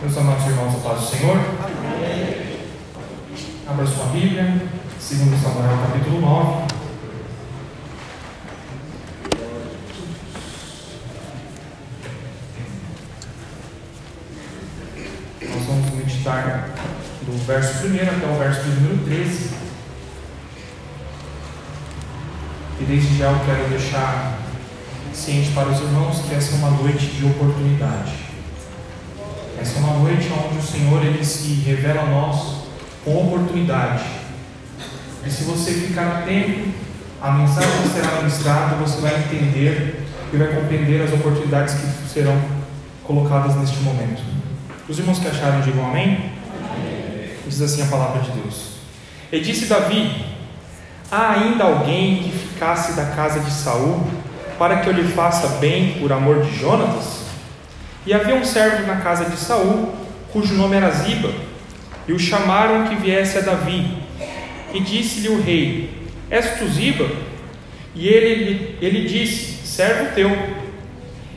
Meus amados irmãos, a paz do Senhor. Amém. Abra sua Bíblia, segundo Samuel capítulo 9. Nós vamos meditar do verso 1 até o verso número 13. E desde já eu quero deixar ciente para os irmãos que essa é uma noite de oportunidade. Essa é uma noite onde o Senhor ele se revela a nós com oportunidade. E se você ficar atento, a mensagem que será ministrada, você vai entender e vai compreender as oportunidades que serão colocadas neste momento. Os irmãos que acharam, digam amém. amém. Diz assim a palavra de Deus. E disse Davi: Há ainda alguém que ficasse da casa de Saul para que eu lhe faça bem por amor de Jonatas? E havia um servo na casa de Saul, cujo nome era Ziba, e o chamaram que viesse a Davi. E disse-lhe o rei: És tu Ziba? E ele, ele disse: Servo teu.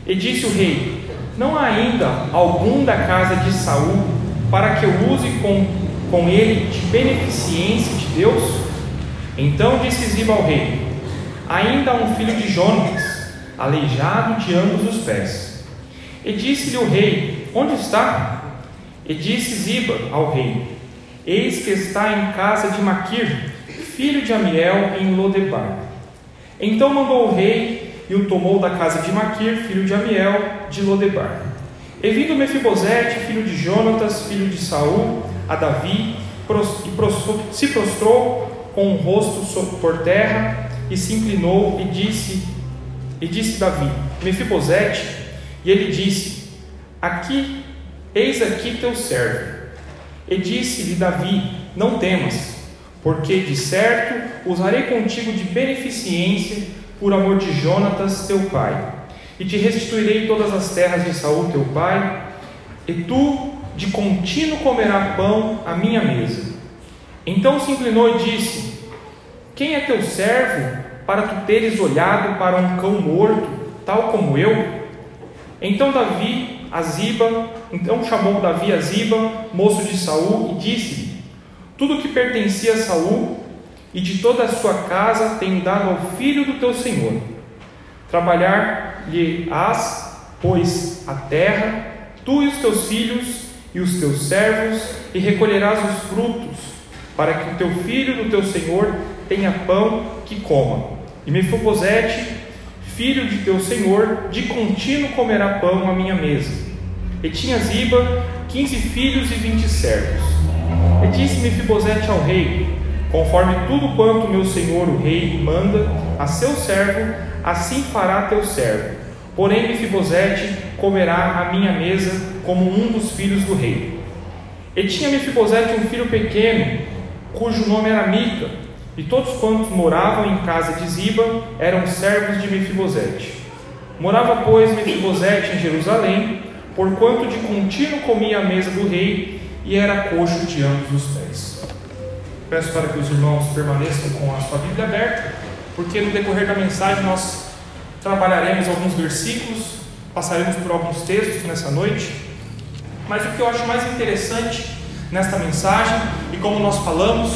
E disse o rei: Não há ainda algum da casa de Saul para que eu use com, com ele de beneficência de Deus? Então disse Ziba ao rei: Ainda há um filho de Jonas, aleijado de ambos os pés. E disse-lhe o rei: Onde está? E disse Ziba ao rei: Eis que está em casa de Maquir, filho de Amiel, em Lodebar. Então mandou o rei e o tomou da casa de Maquir, filho de Amiel, de Lodebar. E vindo Mefibosete, filho de Jonatas, filho de Saul, a Davi, se prostrou com o rosto por terra e se inclinou e disse e disse Davi: Mefibosete, e ele disse: Aqui, eis aqui teu servo. E disse-lhe Davi: Não temas, porque de certo usarei contigo de beneficência por amor de Jonatas teu pai, e te restituirei todas as terras de Saul teu pai, e tu de contínuo comerás pão à minha mesa. Então se inclinou e disse: Quem é teu servo para tu teres olhado para um cão morto, tal como eu? Então Davi, a Ziba, então chamou Davi a Ziba, moço de Saul, e disse-lhe: Tudo que pertencia a Saul e de toda a sua casa tenho dado ao filho do teu senhor. Trabalhar-lhe-ás, pois, a terra, tu e os teus filhos e os teus servos, e recolherás os frutos, para que o teu filho do teu senhor tenha pão que coma. E Mefibosete filho de teu senhor, de contínuo comerá pão à minha mesa. E tinha Ziba quinze filhos e vinte servos. E disse Mefibosete ao rei: Conforme tudo quanto meu senhor o rei manda a seu servo, assim fará teu servo. Porém Mefibosete comerá à minha mesa como um dos filhos do rei. E tinha Mefibosete um filho pequeno, cujo nome era Mica, e todos quantos moravam em casa de Ziba eram servos de Mefibosete. Morava, pois, Mefibosete em Jerusalém, porquanto de contínuo comia a mesa do rei e era coxo de ambos os pés. Peço para que os irmãos permaneçam com a sua Bíblia aberta, porque no decorrer da mensagem nós trabalharemos alguns versículos, passaremos por alguns textos nessa noite. Mas o que eu acho mais interessante nesta mensagem, e como nós falamos,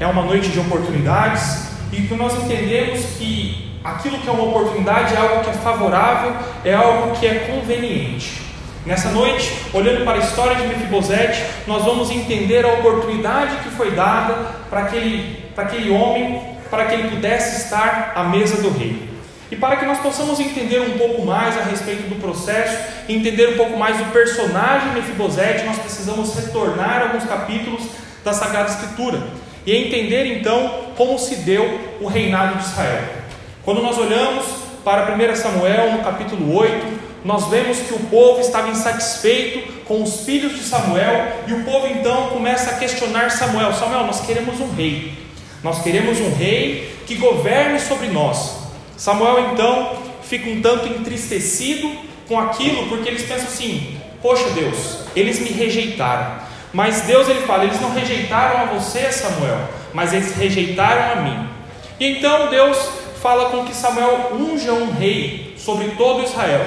é uma noite de oportunidades e que nós entendemos que aquilo que é uma oportunidade é algo que é favorável, é algo que é conveniente. Nessa noite, olhando para a história de Mefibosete, nós vamos entender a oportunidade que foi dada para aquele, para aquele homem, para que ele pudesse estar à mesa do rei. E para que nós possamos entender um pouco mais a respeito do processo, entender um pouco mais do personagem Mefibosete, nós precisamos retornar alguns capítulos da Sagrada Escritura e entender então como se deu o reinado de Israel. Quando nós olhamos para 1 Samuel, no capítulo 8, nós vemos que o povo estava insatisfeito com os filhos de Samuel e o povo então começa a questionar Samuel: Samuel, nós queremos um rei, nós queremos um rei que governe sobre nós. Samuel então fica um tanto entristecido com aquilo, porque eles pensam assim: Poxa Deus, eles me rejeitaram. Mas Deus ele fala: eles não rejeitaram a você, Samuel, mas eles rejeitaram a mim. E então Deus fala com que Samuel unja um rei sobre todo Israel.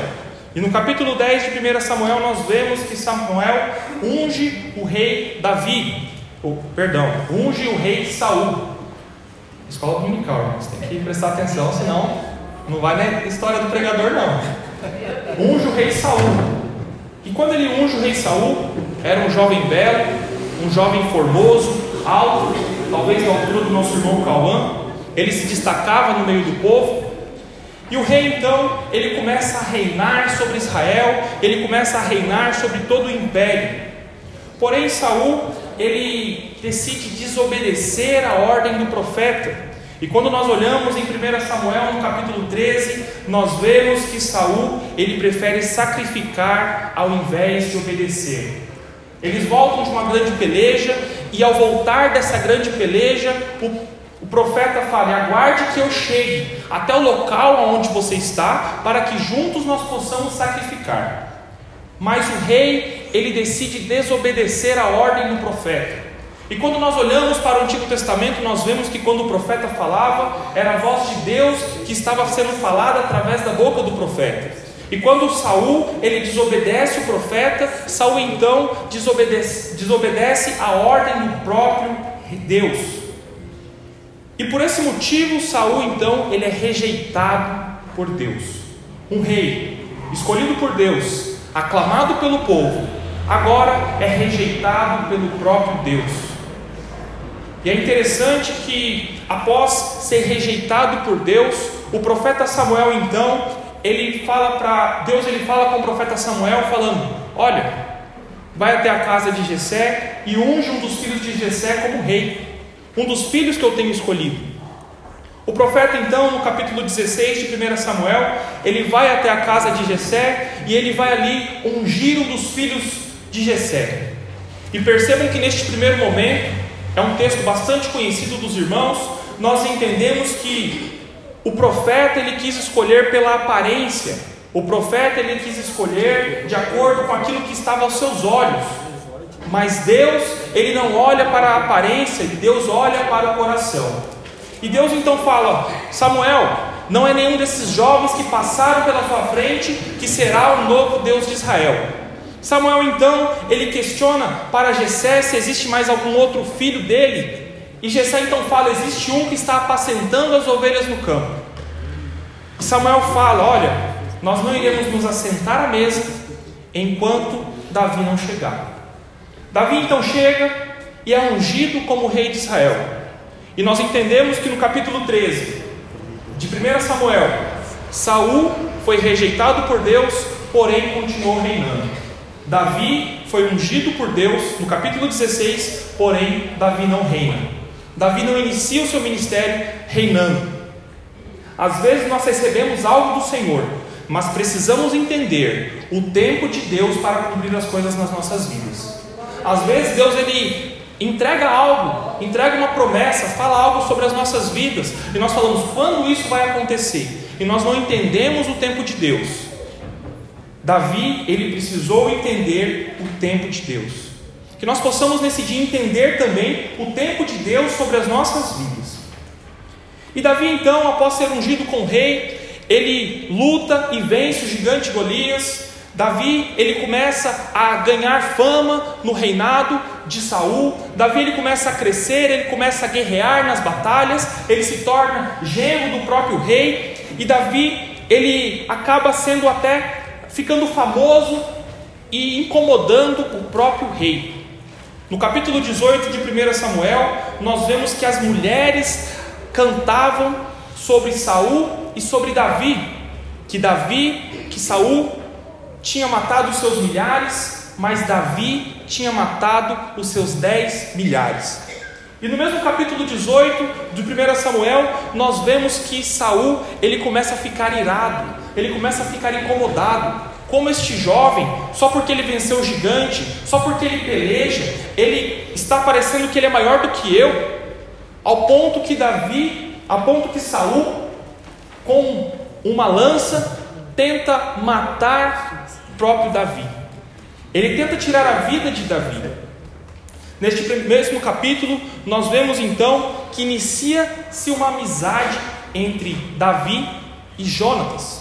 E no capítulo 10 de 1 Samuel nós vemos que Samuel unge o rei Davi, ou, perdão, unge o rei Saul. Escola dominical, você tem que prestar atenção, senão não vai na história do pregador não. Unge o rei Saul. E quando ele unge o rei Saul, era um jovem belo, um jovem formoso, alto, talvez da altura do nosso irmão Cauã. Ele se destacava no meio do povo, e o rei então, ele começa a reinar sobre Israel, ele começa a reinar sobre todo o império. Porém, Saul, ele decide desobedecer a ordem do profeta. E quando nós olhamos em 1 Samuel, no capítulo 13, nós vemos que Saul, ele prefere sacrificar ao invés de obedecer. Eles voltam de uma grande peleja, e ao voltar dessa grande peleja, o o profeta fala: aguarde que eu chegue até o local onde você está, para que juntos nós possamos sacrificar. Mas o rei, ele decide desobedecer a ordem do profeta. E quando nós olhamos para o Antigo Testamento, nós vemos que quando o profeta falava, era a voz de Deus que estava sendo falada através da boca do profeta. E quando Saul ele desobedece o profeta, Saul então desobedece, desobedece a ordem do próprio Deus. E por esse motivo, Saul então ele é rejeitado por Deus. Um rei escolhido por Deus, aclamado pelo povo, agora é rejeitado pelo próprio Deus. E é interessante que após ser rejeitado por Deus, o profeta Samuel então, ele fala para Deus, ele fala com o profeta Samuel falando: "Olha, vai até a casa de Jessé e unge um dos filhos de Jessé como rei" um dos filhos que eu tenho escolhido. O profeta, então, no capítulo 16 de 1 Samuel, ele vai até a casa de Jessé e ele vai ali ungir um dos filhos de Jessé. E percebam que neste primeiro momento, é um texto bastante conhecido dos irmãos, nós entendemos que o profeta ele quis escolher pela aparência, o profeta ele quis escolher de acordo com aquilo que estava aos seus olhos. Mas Deus, ele não olha para a aparência, Deus olha para o coração. E Deus então fala: Samuel, não é nenhum desses jovens que passaram pela sua frente que será o novo Deus de Israel. Samuel então, ele questiona para Jessé se existe mais algum outro filho dele. E Jessé então fala: existe um que está apacentando as ovelhas no campo. E Samuel fala: olha, nós não iremos nos assentar à mesa enquanto Davi não chegar. Davi então chega e é ungido como rei de Israel. E nós entendemos que no capítulo 13 de 1 Samuel, Saul foi rejeitado por Deus, porém continuou reinando. Davi foi ungido por Deus no capítulo 16, porém Davi não reina. Davi não inicia o seu ministério reinando. Às vezes nós recebemos algo do Senhor, mas precisamos entender o tempo de Deus para cumprir as coisas nas nossas vidas. Às vezes Deus ele entrega algo, entrega uma promessa, fala algo sobre as nossas vidas, e nós falamos quando isso vai acontecer, e nós não entendemos o tempo de Deus. Davi, ele precisou entender o tempo de Deus. Que nós possamos nesse dia entender também o tempo de Deus sobre as nossas vidas. E Davi, então, após ser ungido com rei, ele luta e vence o gigante Golias, Davi, ele começa a ganhar fama no reinado de Saul. Davi ele começa a crescer, ele começa a guerrear nas batalhas, ele se torna genro do próprio rei e Davi, ele acaba sendo até ficando famoso e incomodando o próprio rei. No capítulo 18 de 1 Samuel, nós vemos que as mulheres cantavam sobre Saul e sobre Davi, que Davi, que Saul tinha matado os seus milhares, mas Davi tinha matado os seus dez milhares. E no mesmo capítulo 18 de 1 Samuel, nós vemos que Saul ele começa a ficar irado, ele começa a ficar incomodado. Como este jovem, só porque ele venceu o gigante, só porque ele peleja, ele está parecendo que ele é maior do que eu, ao ponto que Davi, ao ponto que Saul, com uma lança, tenta matar próprio Davi. Ele tenta tirar a vida de Davi. Neste mesmo capítulo, nós vemos então que inicia-se uma amizade entre Davi e Jonatas.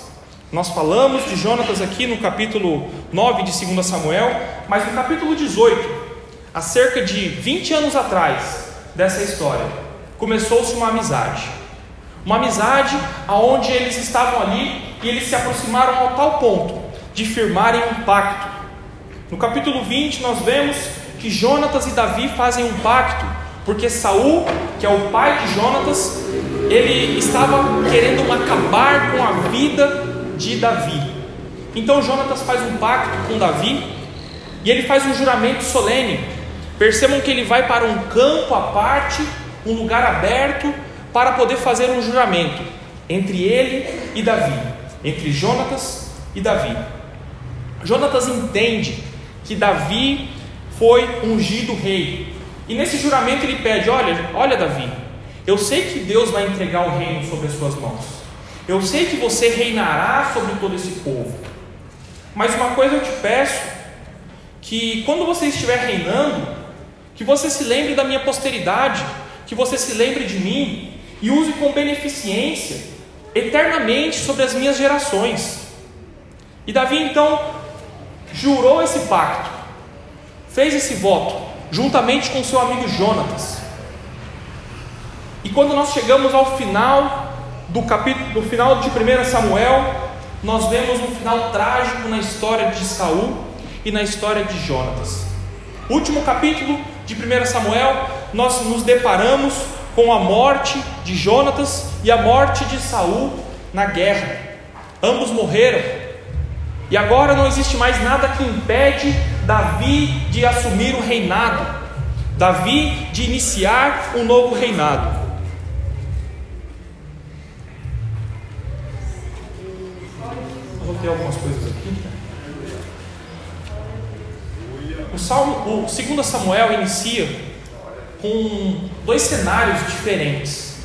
Nós falamos de Jonatas aqui no capítulo 9 de 2 Samuel, mas no capítulo 18, há cerca de 20 anos atrás dessa história, começou-se uma amizade. Uma amizade aonde eles estavam ali e eles se aproximaram ao tal ponto de firmarem um pacto. No capítulo 20 nós vemos que Jonatas e Davi fazem um pacto, porque Saul, que é o pai de Jonatas, ele estava querendo acabar com a vida de Davi. Então Jonatas faz um pacto com Davi e ele faz um juramento solene. Percebam que ele vai para um campo à parte, um lugar aberto, para poder fazer um juramento entre ele e Davi, entre Jonatas e Davi. Jonatas entende que Davi foi ungido rei. E nesse juramento ele pede: Olha, olha, Davi, eu sei que Deus vai entregar o reino sobre as suas mãos. Eu sei que você reinará sobre todo esse povo. Mas uma coisa eu te peço: que quando você estiver reinando, que você se lembre da minha posteridade, que você se lembre de mim e use com beneficência eternamente sobre as minhas gerações. E Davi então jurou esse pacto, fez esse voto, juntamente com seu amigo Jonatas. E quando nós chegamos ao final do capítulo, do final de 1 Samuel, nós vemos um final trágico na história de Saul e na história de Jonatas. Último capítulo de 1 Samuel, nós nos deparamos com a morte de Jonatas e a morte de Saul na guerra. Ambos morreram. E agora não existe mais nada que impede Davi de assumir o reinado, Davi de iniciar um novo reinado. Ter algumas coisas aqui. O, Salmo, o 2 Samuel inicia com dois cenários diferentes.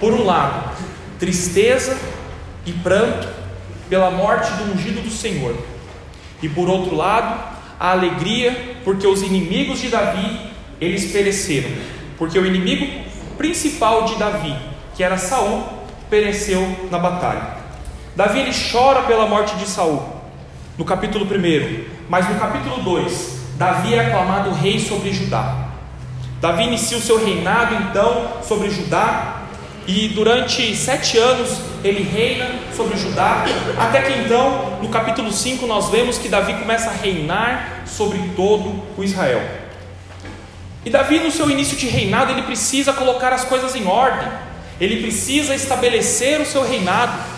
Por um lado, tristeza e pranto pela morte do ungido do Senhor. E por outro lado, a alegria porque os inimigos de Davi, eles pereceram. Porque o inimigo principal de Davi, que era Saul, pereceu na batalha. Davi ele chora pela morte de Saul, no capítulo 1, mas no capítulo 2, Davi é aclamado rei sobre Judá. Davi inicia o seu reinado então sobre Judá, e durante sete anos ele reina sobre Judá, até que então, no capítulo 5, nós vemos que Davi começa a reinar sobre todo o Israel. E Davi, no seu início de reinado, ele precisa colocar as coisas em ordem, ele precisa estabelecer o seu reinado.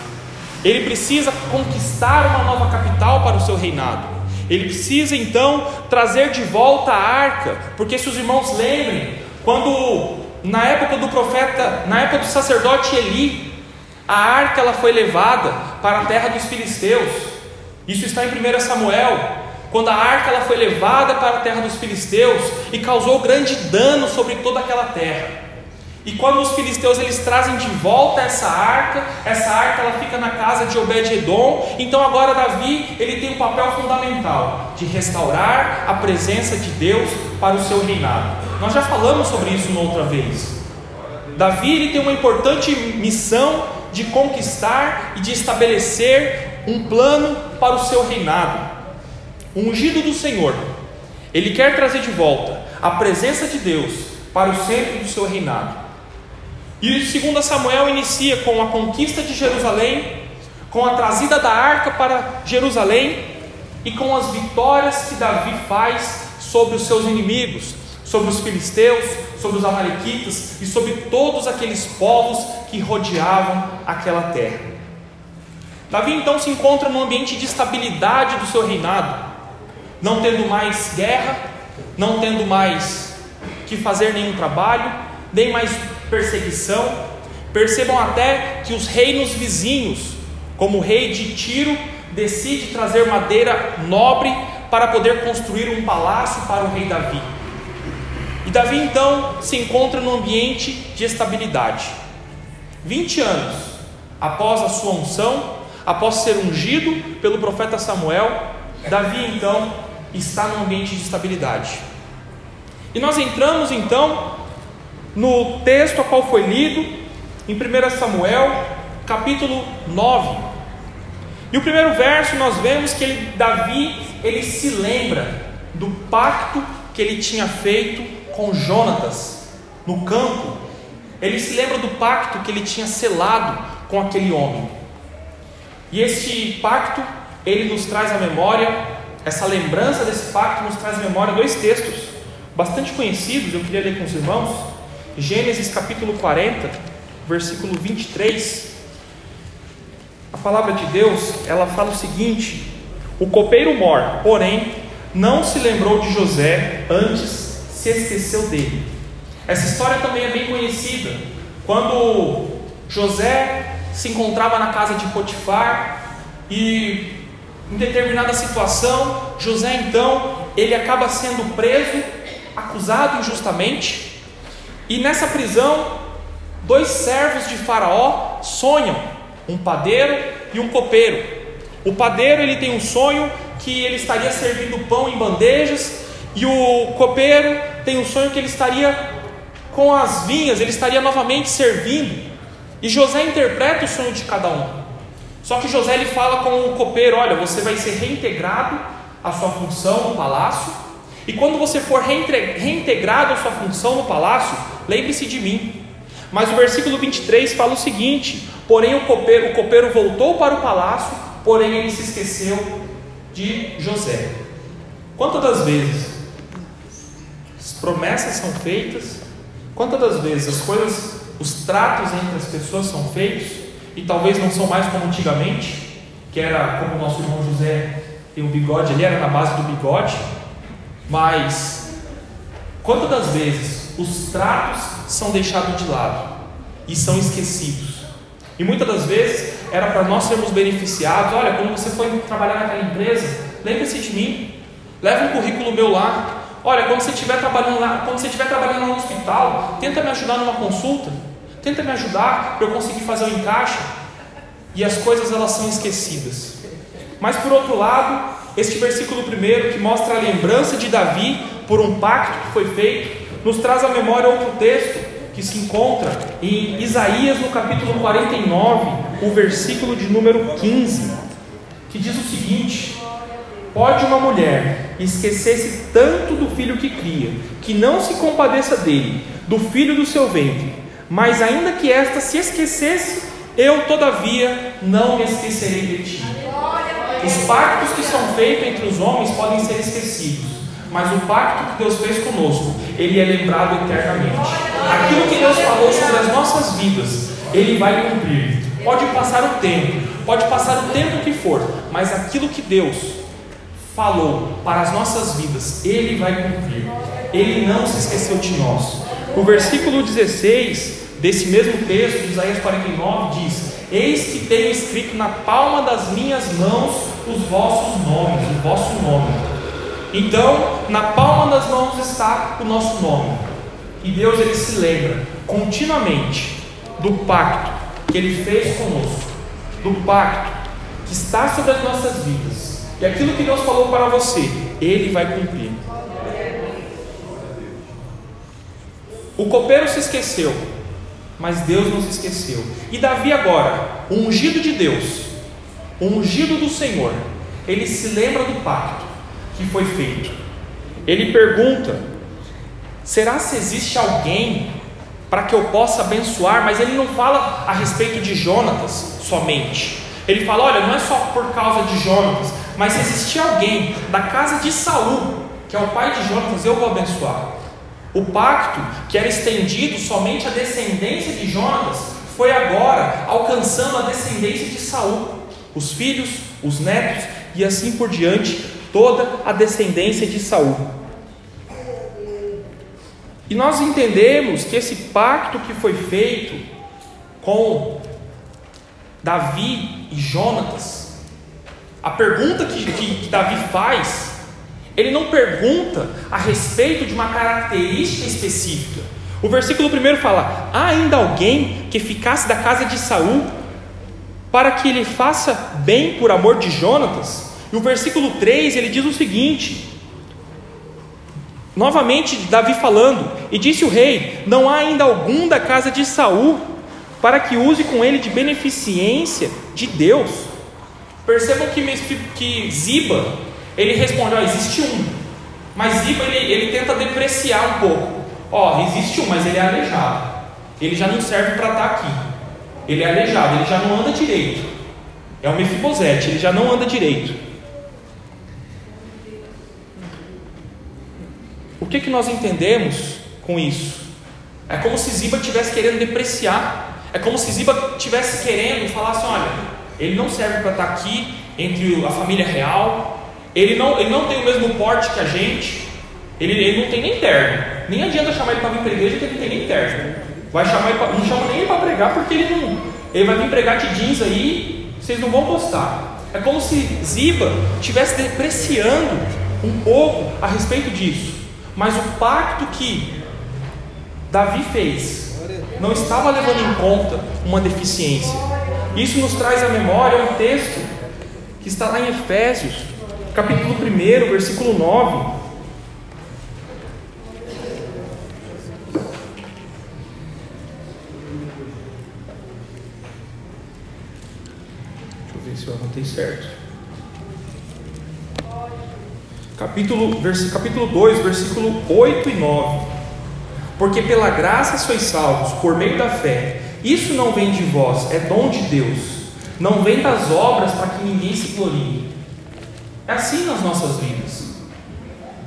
Ele precisa conquistar uma nova capital para o seu reinado. Ele precisa então trazer de volta a arca, porque se os irmãos lembrem, quando na época do profeta, na época do sacerdote Eli, a arca ela foi levada para a terra dos filisteus. Isso está em 1 Samuel, quando a arca ela foi levada para a terra dos filisteus e causou grande dano sobre toda aquela terra. E quando os filisteus eles trazem de volta essa arca, essa arca ela fica na casa de Obed-edom. Então agora Davi ele tem um papel fundamental de restaurar a presença de Deus para o seu reinado. Nós já falamos sobre isso uma outra vez. Davi ele tem uma importante missão de conquistar e de estabelecer um plano para o seu reinado. O ungido do Senhor, ele quer trazer de volta a presença de Deus para o centro do seu reinado. E segundo Samuel inicia com a conquista de Jerusalém, com a trazida da arca para Jerusalém e com as vitórias que Davi faz sobre os seus inimigos, sobre os filisteus, sobre os amalequitas e sobre todos aqueles povos que rodeavam aquela terra. Davi então se encontra num ambiente de estabilidade do seu reinado, não tendo mais guerra, não tendo mais que fazer nenhum trabalho, nem mais perseguição. Percebam até que os reinos vizinhos, como o rei de Tiro, decide trazer madeira nobre para poder construir um palácio para o rei Davi. E Davi então se encontra num ambiente de estabilidade. 20 anos após a sua unção, após ser ungido pelo profeta Samuel, Davi então está num ambiente de estabilidade. E nós entramos então no texto a qual foi lido, em 1 Samuel, capítulo 9. E o primeiro verso nós vemos que ele, Davi ele se lembra do pacto que ele tinha feito com Jonatas no campo. Ele se lembra do pacto que ele tinha selado com aquele homem. E este pacto ele nos traz à memória, essa lembrança desse pacto nos traz à memória dois textos bastante conhecidos, eu queria ler com os irmãos. Gênesis capítulo 40, versículo 23. A palavra de Deus, ela fala o seguinte: O copeiro mor, porém, não se lembrou de José, antes se esqueceu dele. Essa história também é bem conhecida. Quando José se encontrava na casa de Potifar e em determinada situação, José então, ele acaba sendo preso, acusado injustamente, e nessa prisão, dois servos de Faraó sonham, um padeiro e um copeiro. O padeiro ele tem um sonho que ele estaria servindo pão em bandejas, e o copeiro tem um sonho que ele estaria com as vinhas, ele estaria novamente servindo. E José interpreta o sonho de cada um. Só que José ele fala com o copeiro: olha, você vai ser reintegrado à sua função no palácio. E quando você for reintegrado à sua função no palácio, lembre-se de mim. Mas o versículo 23 fala o seguinte: Porém o copeiro, o copeiro voltou para o palácio, porém ele se esqueceu de José. Quantas das vezes as promessas são feitas? Quantas das vezes as coisas, os tratos entre as pessoas são feitos e talvez não são mais como antigamente, que era como o nosso irmão José tem o bigode, ele era na base do bigode, mas quantas vezes os tratos são deixados de lado e são esquecidos? E muitas das vezes era para nós sermos beneficiados. Olha, quando você for trabalhar naquela empresa, lembre-se de mim. Leva um currículo meu lá. Olha, quando você estiver trabalhando lá, quando você estiver trabalhando no hospital, tenta me ajudar numa consulta. Tenta me ajudar para eu conseguir fazer o um encaixe. E as coisas elas são esquecidas. Mas por outro lado, este versículo primeiro que mostra a lembrança de Davi por um pacto que foi feito, nos traz à memória outro texto que se encontra em Isaías no capítulo 49, o versículo de número 15, que diz o seguinte: Pode uma mulher esquecer-se tanto do filho que cria, que não se compadeça dele, do filho do seu ventre, mas ainda que esta se esquecesse, eu todavia não me esquecerei de ti. Os pactos que são feitos entre os homens podem ser esquecidos, mas o pacto que Deus fez conosco, ele é lembrado eternamente. Aquilo que Deus falou sobre as nossas vidas, ele vai cumprir. Pode passar o tempo, pode passar o tempo que for, mas aquilo que Deus falou para as nossas vidas, ele vai cumprir. Ele não se esqueceu de nós. O versículo 16 desse mesmo texto, de Isaías 49, diz: Eis que tenho escrito na palma das minhas mãos os vossos nomes, o vosso nome. Então, na palma das mãos está o nosso nome. E Deus ele se lembra continuamente do pacto que ele fez conosco, do pacto que está sobre as nossas vidas. E aquilo que Deus falou para você, ele vai cumprir. O copeiro se esqueceu, mas Deus não se esqueceu. E Davi agora, ungido de Deus, ungido do Senhor, ele se lembra do pacto que foi feito. Ele pergunta: será se existe alguém para que eu possa abençoar? Mas ele não fala a respeito de Jonatas somente. Ele fala: olha, não é só por causa de Jonatas, mas se existir alguém da casa de Saul, que é o pai de Jonatas, eu vou abençoar. O pacto que era estendido somente à descendência de Jonatas foi agora alcançando a descendência de Saul, os filhos, os netos e assim por diante, toda a descendência de Saul. E nós entendemos que esse pacto que foi feito com Davi e Jonatas, a pergunta que, que, que Davi faz, ele não pergunta a respeito de uma característica específica. O versículo primeiro fala: há ainda alguém que ficasse da casa de Saul para que ele faça bem por amor de Jonatas? E o versículo 3 ele diz o seguinte: Novamente Davi falando, e disse o rei: Não há ainda algum da casa de Saul para que use com ele de beneficência de Deus. Percebam que, que Ziba, ele responde: ó, existe um. Mas Ziba, ele, ele tenta depreciar um pouco. Ó, existe um, mas ele é aleijado. Ele já não serve para estar tá aqui. Ele é aleijado, ele já não anda direito. É o Mefibosete, ele já não anda direito. O que, que nós entendemos com isso? É como se Ziba estivesse querendo depreciar. É como se Ziba estivesse querendo falar assim: olha, ele não serve para estar tá aqui entre a família real. Ele não, ele não tem o mesmo porte que a gente. Ele, ele não tem nem terno. Nem adianta chamar ele para vir para a igreja que ele não tem nem terno. Vai chamar ele pra, não chama nem ele para pregar porque ele não. Ele vai vir pregar de jeans aí, vocês não vão gostar. É como se Ziba estivesse depreciando um pouco a respeito disso. Mas o pacto que Davi fez não estava levando em conta uma deficiência. Isso nos traz à memória um texto que está lá em Efésios, capítulo 1, versículo 9. Deixa eu ver se eu anotei certo. Capítulo, vers, capítulo 2, versículo 8 e 9. Porque pela graça sois salvos, por meio da fé. Isso não vem de vós, é dom de Deus. Não vem das obras para que ninguém se glorie. É assim nas nossas vidas.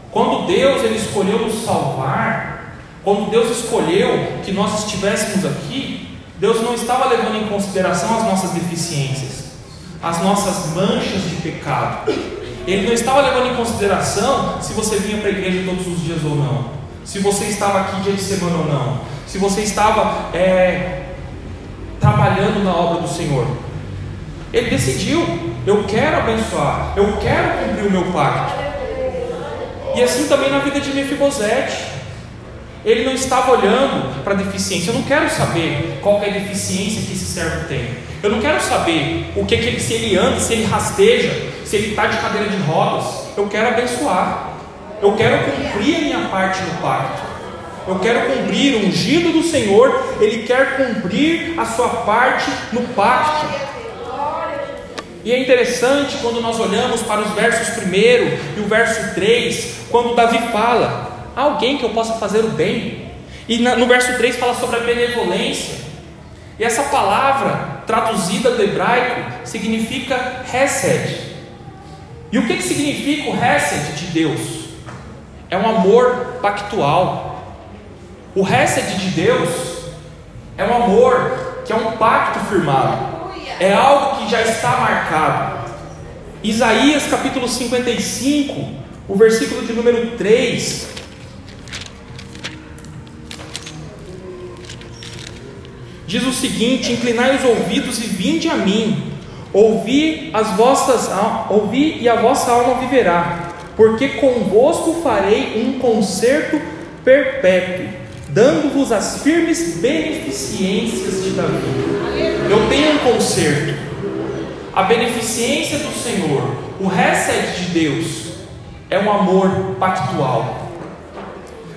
Quando Deus ele escolheu nos salvar, quando Deus escolheu que nós estivéssemos aqui, Deus não estava levando em consideração as nossas deficiências, as nossas manchas de pecado. Ele não estava levando em consideração se você vinha para a igreja todos os dias ou não, se você estava aqui dia de semana ou não, se você estava é, trabalhando na obra do Senhor. Ele decidiu: eu quero abençoar, eu quero cumprir o meu pacto. E assim também na vida de Mefibosete. Ele não estava olhando para a deficiência. Eu não quero saber qual é a deficiência que esse servo tem. Eu não quero saber o que, que ele, se ele anda, se ele rasteja, se ele está de cadeira de rodas. Eu quero abençoar. Eu quero cumprir a minha parte no pacto. Eu quero cumprir o ungido do Senhor. Ele quer cumprir a sua parte no pacto. E é interessante quando nós olhamos para os versos 1 e o verso 3, quando Davi fala: alguém que eu possa fazer o bem. E no verso 3 fala sobre a benevolência. E essa palavra, traduzida do hebraico, significa Hesed. E o que, que significa o Hesed de Deus? É um amor pactual. O Hesed de Deus é um amor que é um pacto firmado. É algo que já está marcado. Isaías capítulo 55, o versículo de número 3, diz o seguinte: Inclinai os ouvidos e vinde a mim, ouvi as vossas ouvi e a vossa alma viverá, porque convosco farei um concerto perpétuo, dando-vos as firmes beneficências de Davi. Eu tenho um concerto. A beneficência do Senhor, o reset de Deus, é um amor pactual.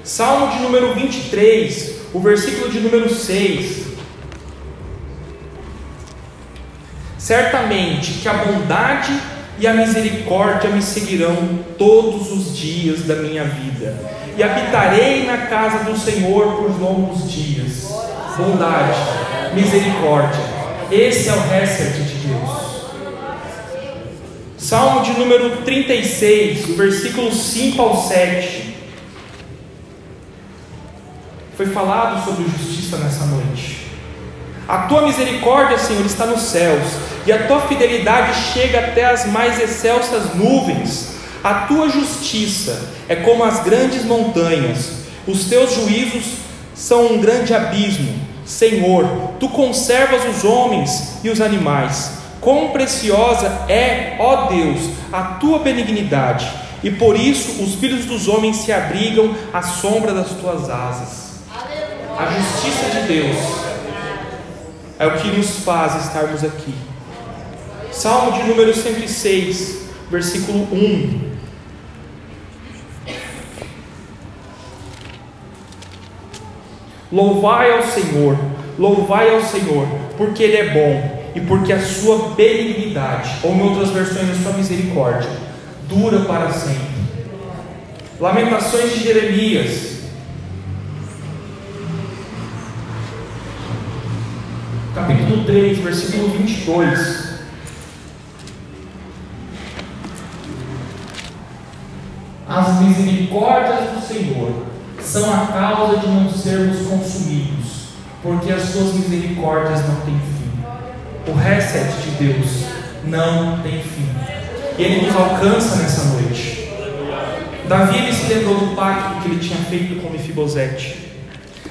Salmo de número 23, o versículo de número 6. Certamente que a bondade e a misericórdia me seguirão todos os dias da minha vida, e habitarei na casa do Senhor por longos dias. Bondade, misericórdia, esse é o reset de Deus. Salmo de número 36, o versículo 5 ao 7. Foi falado sobre justiça nessa noite. A tua misericórdia, Senhor, está nos céus, e a tua fidelidade chega até as mais excelsas nuvens. A tua justiça é como as grandes montanhas, os teus juízos são um grande abismo. Senhor, tu conservas os homens e os animais. Quão preciosa é, ó Deus, a tua benignidade, e por isso os filhos dos homens se abrigam à sombra das tuas asas. A justiça de Deus é o que nos faz estarmos aqui. Salmo de número 106, versículo 1. Louvai ao Senhor, louvai ao Senhor, porque Ele é bom e porque a sua benignidade, ou em outras versões, a sua misericórdia, dura para sempre. Lamentações de Jeremias. Capítulo 3, versículo 22. As misericórdias do Senhor são a causa de não sermos consumidos, porque as suas misericórdias não têm fim. O reset de Deus não tem fim. E Ele nos alcança nessa noite. Davi ele se lembrou do pacto que ele tinha feito com Mefibosete.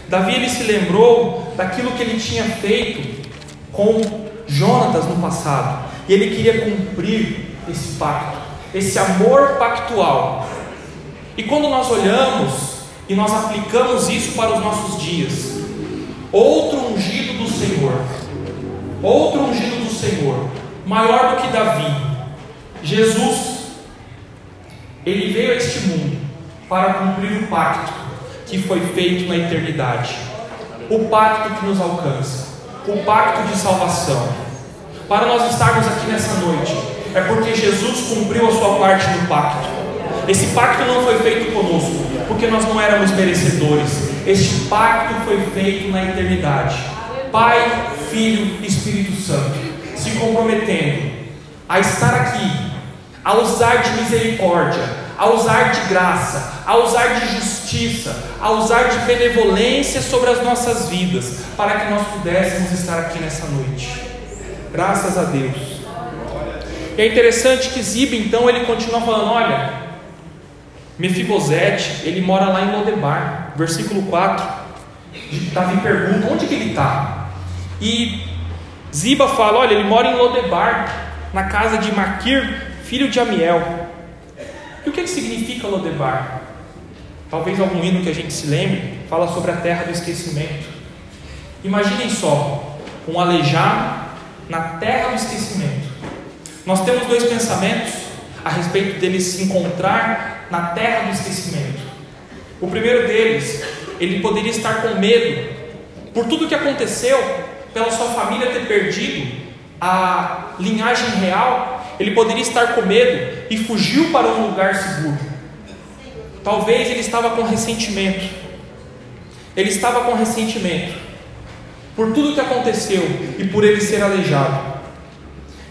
Davi ele se lembrou daquilo que ele tinha feito com Jonatas no passado. E ele queria cumprir esse pacto, esse amor pactual. E quando nós olhamos e nós aplicamos isso para os nossos dias, outro ungido do Senhor, outro ungido do Senhor, maior do que Davi, Jesus, ele veio a este mundo para cumprir o pacto que foi feito na eternidade, o pacto que nos alcança, o pacto de salvação. Para nós estarmos aqui nessa noite, é porque Jesus cumpriu a sua parte no pacto. Esse pacto não foi feito conosco, porque nós não éramos merecedores. Este pacto foi feito na eternidade. Pai, Filho e Espírito Santo se comprometendo a estar aqui a usar de misericórdia, a usar de graça, a usar de justiça, a usar de benevolência sobre as nossas vidas, para que nós pudéssemos estar aqui nessa noite. Graças a Deus. E é interessante que Ziba, então, ele continua falando: olha, Mefibosete, ele mora lá em Lodebar, versículo 4. Davi pergunta: onde que ele está? E Ziba fala: olha, ele mora em Lodebar, na casa de Maquir, filho de Amiel. E o que, que significa Lodebar? Talvez algum hino que a gente se lembre, fala sobre a terra do esquecimento. Imaginem só, um aleijado na terra do esquecimento. Nós temos dois pensamentos a respeito dele se encontrar na terra do esquecimento. O primeiro deles, ele poderia estar com medo por tudo que aconteceu, pela sua família ter perdido a linhagem real ele poderia estar com medo e fugiu para um lugar seguro. Talvez ele estava com ressentimento. Ele estava com ressentimento por tudo que aconteceu e por ele ser aleijado.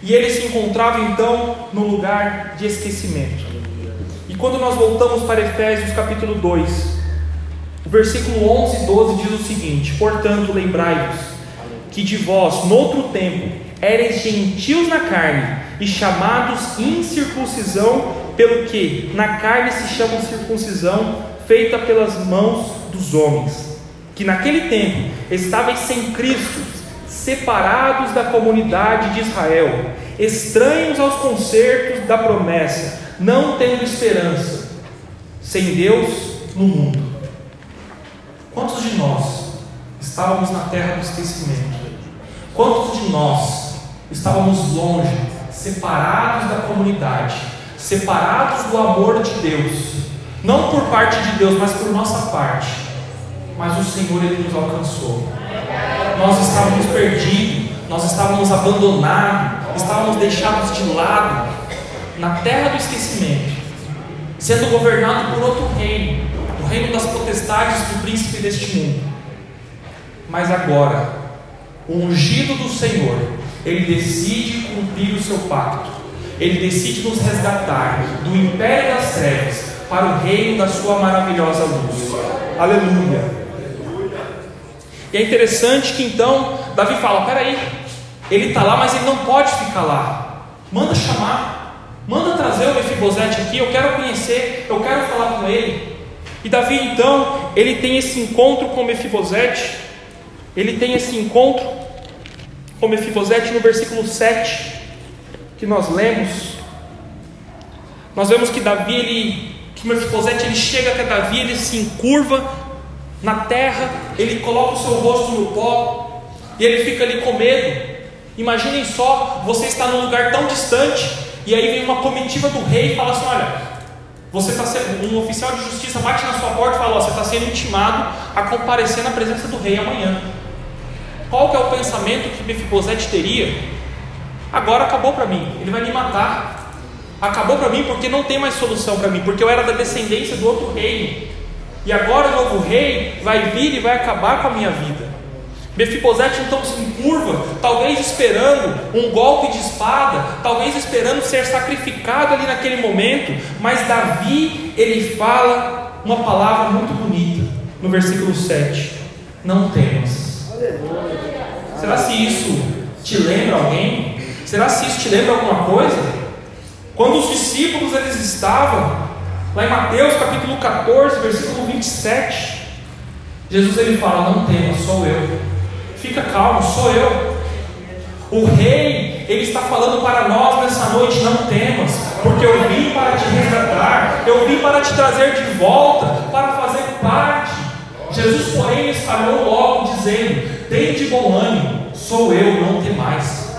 E ele se encontrava então no lugar de esquecimento. Quando nós voltamos para Efésios capítulo 2, o versículo 11 e 12 diz o seguinte: Portanto, lembrai-vos que de vós, noutro tempo, eres gentios na carne e chamados incircuncisão, pelo que na carne se chama circuncisão feita pelas mãos dos homens, que naquele tempo estavam sem Cristo, separados da comunidade de Israel, estranhos aos concertos da promessa, não tendo esperança, sem Deus no mundo. Quantos de nós estávamos na terra do esquecimento? Quantos de nós estávamos longe separados da comunidade, separados do amor de Deus, não por parte de Deus, mas por nossa parte. Mas o Senhor ele nos alcançou. Nós estávamos perdidos, nós estávamos abandonados, estávamos deixados de lado na terra do esquecimento, sendo governado por outro reino, o reino das potestades do príncipe deste mundo. Mas agora, o ungido do Senhor ele decide cumprir o seu pacto, ele decide nos resgatar do império das trevas para o reino da sua maravilhosa luz. Aleluia. E é interessante que então Davi fala: peraí, ele está lá, mas ele não pode ficar lá. Manda chamar, manda trazer o Mefibosete aqui. Eu quero conhecer, eu quero falar com ele. E Davi então, ele tem esse encontro com Mefibosete, ele tem esse encontro com Mefibosete no versículo 7 que nós lemos, nós vemos que Davi, ele, que Mefibosete, ele chega até Davi, ele se encurva na terra, ele coloca o seu rosto no pó e ele fica ali com medo. Imaginem só, você está num lugar tão distante e aí vem uma comitiva do rei e fala assim: olha, você está sendo, um oficial de justiça bate na sua porta e fala: ó, você está sendo intimado a comparecer na presença do rei amanhã. Qual que é o pensamento que Mefibosete teria? agora acabou para mim, ele vai me matar. Acabou para mim porque não tem mais solução para mim, porque eu era da descendência do outro reino. E agora o novo rei vai vir e vai acabar com a minha vida. Mefibosete então se encurva, talvez esperando um golpe de espada, talvez esperando ser sacrificado ali naquele momento, mas Davi, ele fala uma palavra muito bonita no versículo 7: Não temas. Será se isso te lembra alguém? Será se isso te lembra alguma coisa? Quando os discípulos eles estavam lá em Mateus capítulo 14, versículo 27, Jesus ele fala: Não temas, sou eu Fica calmo, sou eu. O rei, ele está falando para nós nessa noite: não temas, porque eu vim para te resgatar, eu vim para te trazer de volta, para fazer parte. Jesus, porém, lhes falou logo, dizendo: Tem de bom ânimo, sou eu, não temais.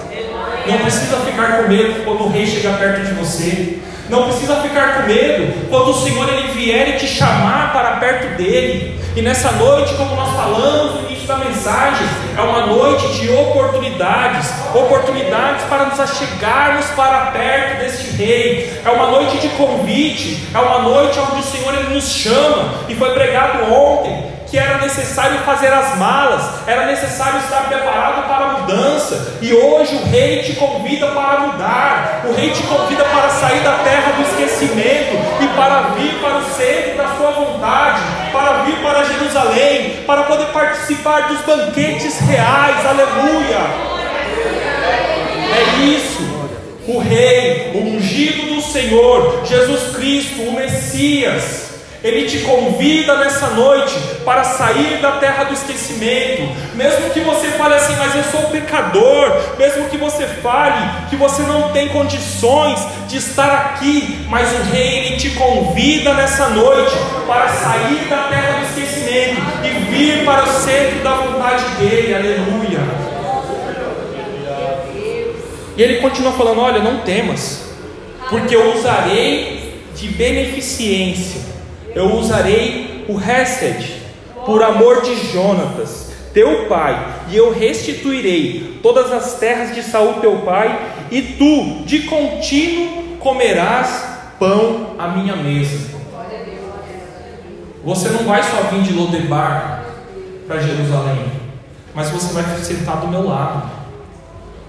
Não precisa ficar com medo quando o rei chegar perto de você. Não precisa ficar com medo quando o Senhor ele vier e te chamar para perto dele. E nessa noite, como nós falamos no início da mensagem, é uma noite de oportunidades oportunidades para nos achegarmos para perto deste Rei. É uma noite de convite, é uma noite onde o Senhor ele nos chama, e foi pregado ontem que era necessário fazer as malas, era necessário estar preparado para a mudança, e hoje o Rei te convida para mudar, o Rei te convida para sair da terra do esquecimento e para vir para o centro da sua vontade, para vir para Jerusalém, para poder participar dos banquetes reais, aleluia. É isso. O Rei, o ungido do Senhor, Jesus Cristo, o Messias, ele te convida nessa noite para sair da terra do esquecimento. Mesmo que você fale assim, mas eu sou pecador. Mesmo que você fale que você não tem condições de estar aqui, mas o Rei ele te convida nessa noite para sair da terra do esquecimento e vir para o centro da vontade dele. Aleluia. E ele continua falando: Olha, não temas, porque eu usarei de beneficência eu usarei o Hesed por amor de Jonatas, teu pai, e eu restituirei todas as terras de Saul teu pai, e tu de contínuo comerás pão à minha mesa. Você não vai só vir de Lodebar para Jerusalém, mas você vai sentar do meu lado.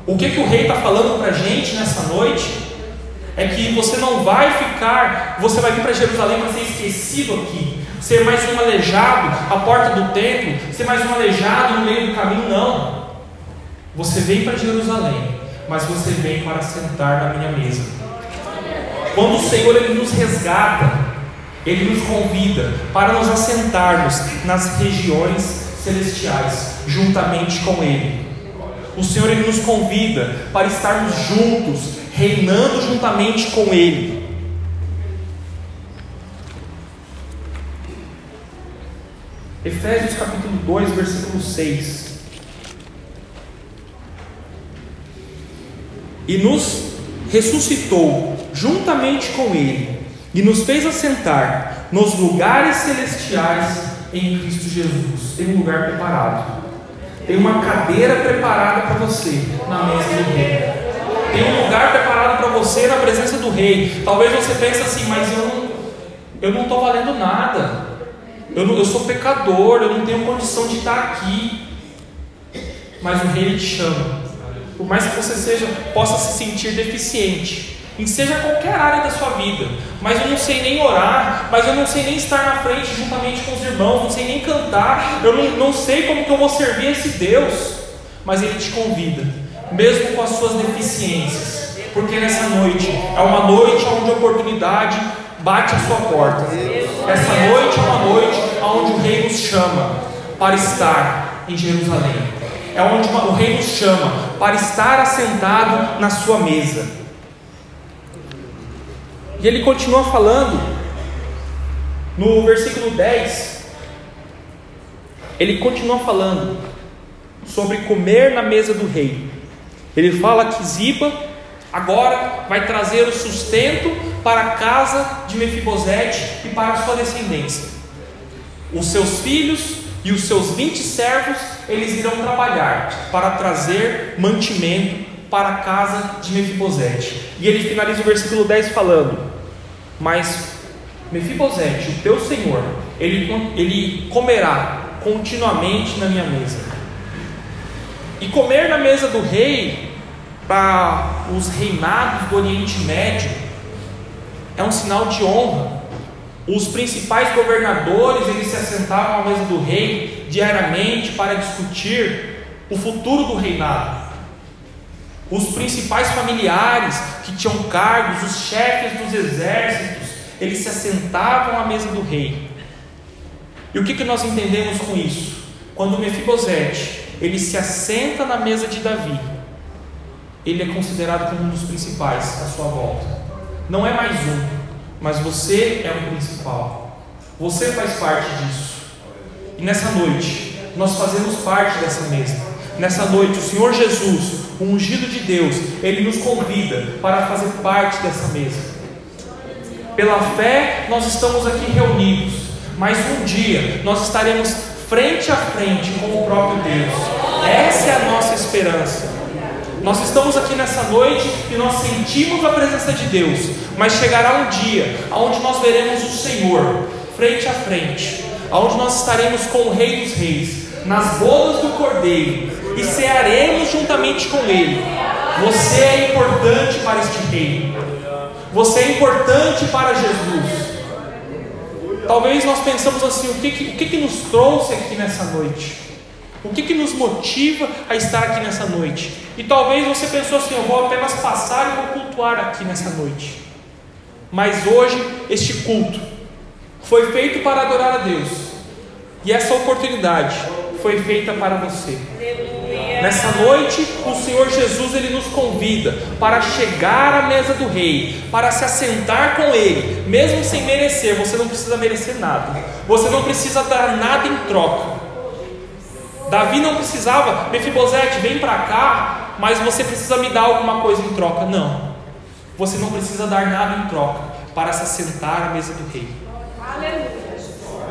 O que, que o rei está falando para a gente nessa noite? É que você não vai ficar, você vai vir para Jerusalém para ser esquecido aqui, ser mais um aleijado à porta do templo, ser mais um aleijado no meio do caminho, não. Você vem para Jerusalém, mas você vem para sentar na minha mesa. Quando o Senhor ele nos resgata, ele nos convida para nos assentarmos nas regiões celestiais, juntamente com Ele. O Senhor ele nos convida para estarmos juntos reinando juntamente com Ele. Efésios capítulo 2, versículo 6. E nos ressuscitou juntamente com Ele, e nos fez assentar nos lugares celestiais em Cristo Jesus. Tem um lugar preparado, tem uma cadeira preparada para você na mesa do Rei. Tem um lugar preparado para você na presença do rei. Talvez você pense assim, mas eu não eu não estou valendo nada. Eu, não, eu sou pecador, eu não tenho condição de estar aqui. Mas o rei te chama. Por mais que você seja, possa se sentir deficiente, em seja qualquer área da sua vida, mas eu não sei nem orar, mas eu não sei nem estar na frente juntamente com os irmãos, não sei nem cantar, eu não, não sei como que eu vou servir esse Deus, mas Ele te convida mesmo com as suas deficiências, porque nessa noite é uma noite onde a oportunidade bate a sua porta. Essa noite é uma noite onde o Rei nos chama para estar em Jerusalém. É onde o Rei nos chama para estar assentado na sua mesa. E ele continua falando no versículo 10. Ele continua falando sobre comer na mesa do rei. Ele fala que Ziba agora vai trazer o sustento para a casa de Mefibosete e para a sua descendência. Os seus filhos e os seus vinte servos, eles irão trabalhar para trazer mantimento para a casa de Mefibosete. E ele finaliza o versículo 10 falando: Mas Mefibosete, o teu senhor, ele, ele comerá continuamente na minha mesa. E comer na mesa do rei, para os reinados do Oriente Médio, é um sinal de honra. Os principais governadores, eles se assentavam à mesa do rei diariamente para discutir o futuro do reinado. Os principais familiares que tinham cargos, os chefes dos exércitos, eles se assentavam à mesa do rei. E o que, que nós entendemos com isso? Quando Mefibosete ele se assenta na mesa de Davi, ele é considerado como um dos principais à sua volta. Não é mais um, mas você é o principal. Você faz parte disso. E nessa noite, nós fazemos parte dessa mesa. Nessa noite, o Senhor Jesus, o ungido de Deus, ele nos convida para fazer parte dessa mesa. Pela fé, nós estamos aqui reunidos, mas um dia nós estaremos frente a frente com o próprio Deus. Essa é a nossa esperança. Nós estamos aqui nessa noite e nós sentimos a presença de Deus, mas chegará um dia onde nós veremos o Senhor frente a frente, onde nós estaremos com o Rei dos Reis, nas bodas do Cordeiro e cearemos juntamente com Ele. Você é importante para este Rei, você é importante para Jesus. Talvez nós pensamos assim: o que, o que, que nos trouxe aqui nessa noite? O que, que nos motiva a estar aqui nessa noite? E talvez você pensou assim: eu vou apenas passar e vou cultuar aqui nessa noite. Mas hoje, este culto foi feito para adorar a Deus, e essa oportunidade foi feita para você. Nessa noite, o Senhor Jesus ele nos convida para chegar à mesa do rei, para se assentar com ele, mesmo sem merecer. Você não precisa merecer nada. Você não precisa dar nada em troca. Davi não precisava, Mefibosete, vem para cá, mas você precisa me dar alguma coisa em troca. Não. Você não precisa dar nada em troca para se assentar à mesa do rei.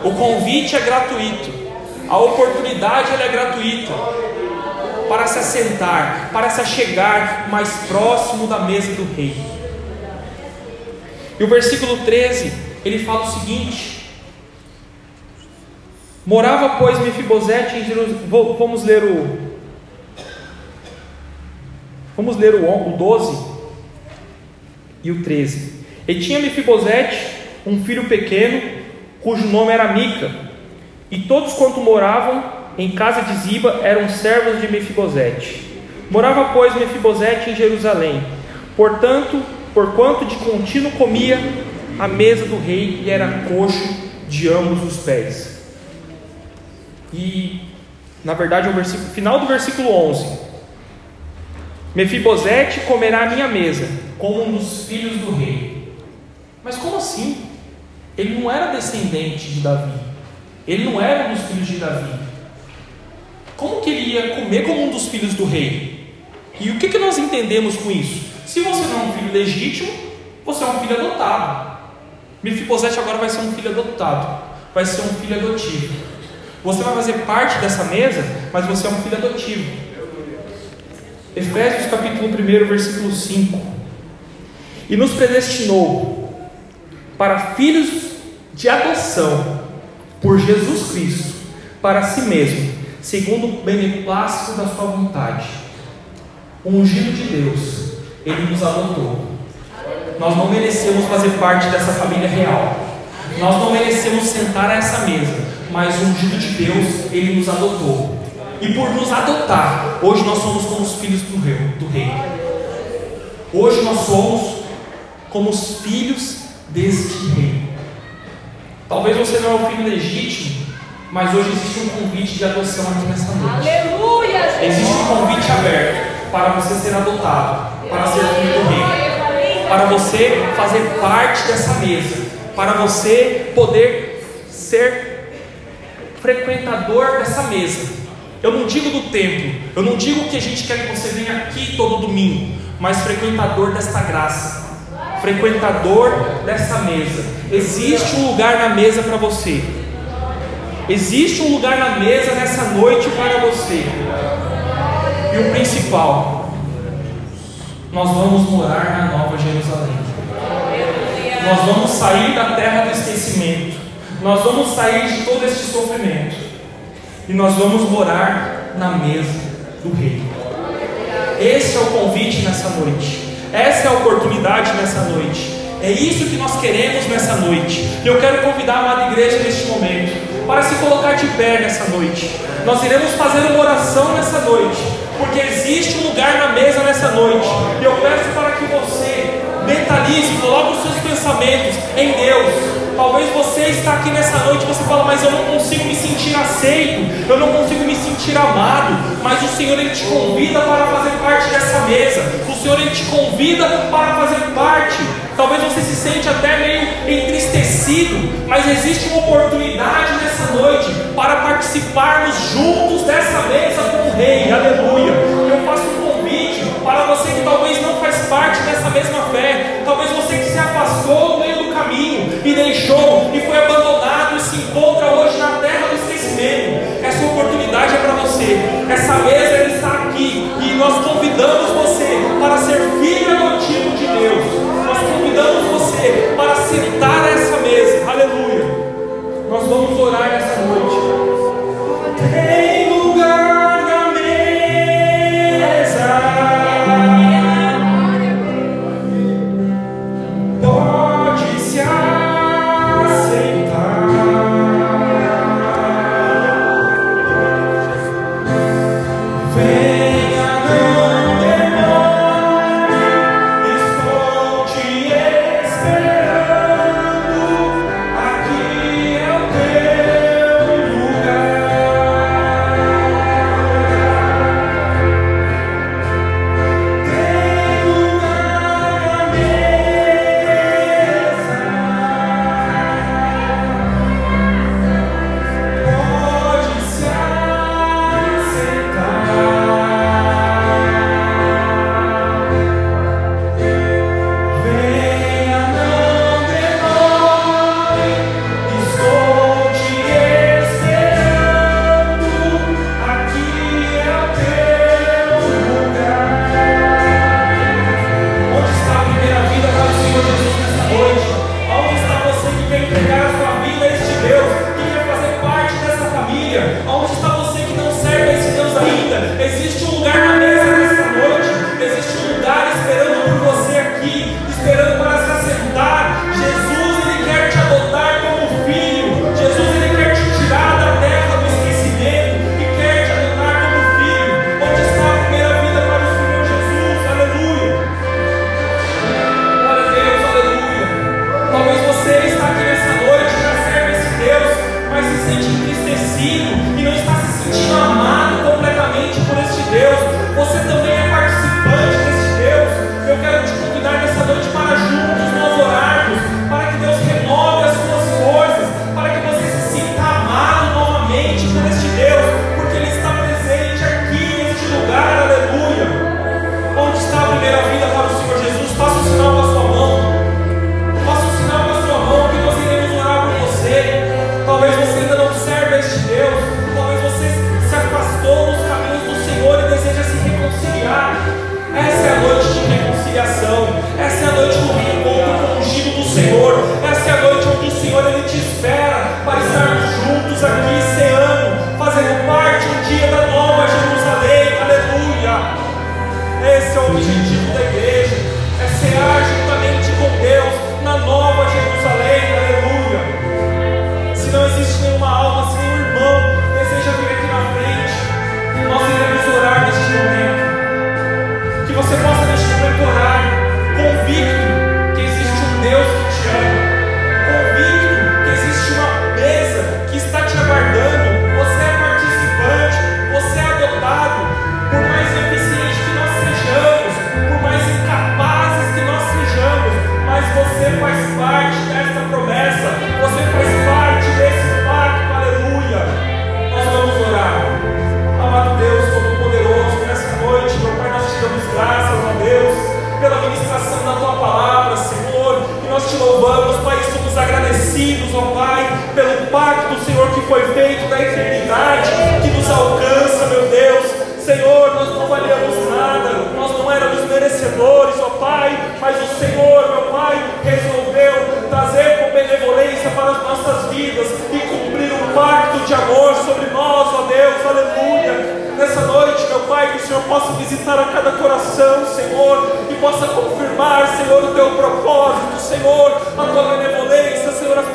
O convite é gratuito. A oportunidade é gratuita para se assentar, para se chegar mais próximo da mesa do rei. E o versículo 13, ele fala o seguinte: Morava, pois, Mefibosete em Jerusalém. Vamos ler o. Vamos ler o 12 e o 13. E tinha Mefibosete um filho pequeno, cujo nome era Mica, e todos quanto moravam em casa de Ziba eram servos de Mefibosete. Morava, pois, Mefibosete em Jerusalém. Portanto, porquanto de contínuo comia a mesa do rei e era coxo de ambos os pés. E, na verdade, o versículo, final do versículo 11: Mefibosete comerá a minha mesa, como um dos filhos do rei. Mas como assim? Ele não era descendente de Davi. Ele não era um dos filhos de Davi. Como que ele ia comer como um dos filhos do rei? E o que, que nós entendemos com isso? Se você não é um filho legítimo, você é um filho adotado. Mefibosete agora vai ser um filho adotado, vai ser um filho adotivo. Você vai fazer parte dessa mesa, mas você é um filho adotivo. Efésios capítulo 1, versículo 5. E nos predestinou para filhos de adoção por Jesus Cristo, para si mesmo, segundo o beneplácito da sua vontade. O ungido de Deus, ele nos adotou. Nós não merecemos fazer parte dessa família real. Nós não merecemos sentar a essa mesa mas o ungido de Deus, ele nos adotou. E por nos adotar, hoje nós somos como os filhos do rei. Do rei. Hoje nós somos como os filhos deste rei. Talvez você não é o filho legítimo, mas hoje existe um convite de adoção aqui nessa noite. Aleluia! Existe um convite aberto para você ser adotado, para ser filho do rei, para você fazer parte dessa mesa, para você poder ser frequentador dessa mesa. Eu não digo do templo, eu não digo que a gente quer que você venha aqui todo domingo, mas frequentador desta graça, frequentador dessa mesa. Existe um lugar na mesa para você. Existe um lugar na mesa nessa noite para você. E o principal, nós vamos morar na Nova Jerusalém. Nós vamos sair da terra do esquecimento. Nós vamos sair de todo este sofrimento. E nós vamos morar na mesa do Rei. Esse é o convite nessa noite. Essa é a oportunidade nessa noite. É isso que nós queremos nessa noite. E eu quero convidar a amada igreja neste momento para se colocar de pé nessa noite. Nós iremos fazer uma oração nessa noite, porque existe um lugar na mesa nessa noite. E eu peço para que você mentalize, coloque os seus pensamentos em Deus. Talvez você está aqui nessa noite e você fala, mas eu não consigo me sentir aceito, eu não consigo me sentir amado, mas o Senhor ele te convida para fazer parte dessa mesa. O Senhor ele te convida para fazer parte. Talvez você se sente até meio entristecido, mas existe uma oportunidade nessa noite para participarmos juntos dessa mesa com o Rei. Aleluia. Eu faço um convite para você que talvez não faz parte dessa mesma fé, talvez você que se afastou no meio do caminho e deixou e foi abandonado e se encontra hoje na terra do esquecimento. Essa oportunidade é para você. Essa mesa está aqui e nós convidamos você para ser filho. Nós convidamos você para sentar a essa mesa. Aleluia. Nós vamos orar essa noite.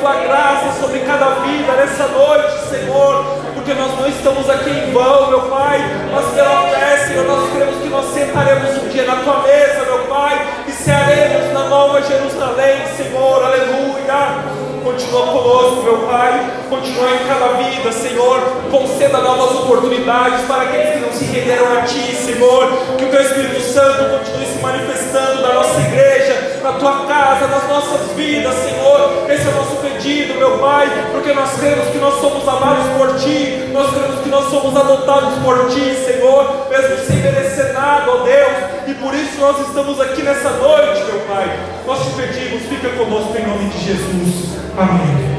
Tua graça sobre cada vida nessa noite, Senhor, porque nós não estamos aqui em vão, meu Pai, mas pela fé, Senhor, nós cremos que nós sentaremos um dia na tua mesa, meu Pai, e cearemos na nova Jerusalém, Senhor, aleluia. Continua conosco, meu Pai. Continua em cada vida, Senhor. Conceda novas oportunidades para aqueles que não se renderam a Ti, Senhor. Que o Teu Espírito Santo continue se manifestando na nossa igreja, na Tua casa, nas nossas vidas, Senhor. Esse é o nosso pedido, meu Pai, porque nós cremos que nós somos amados por Ti. Nós cremos que nós somos adotados por Ti, Senhor, mesmo sem merecer nada, ó Deus. E por isso nós estamos aqui nessa noite, meu Pai. Nós te pedimos, fica conosco em nome de Jesus. Amém.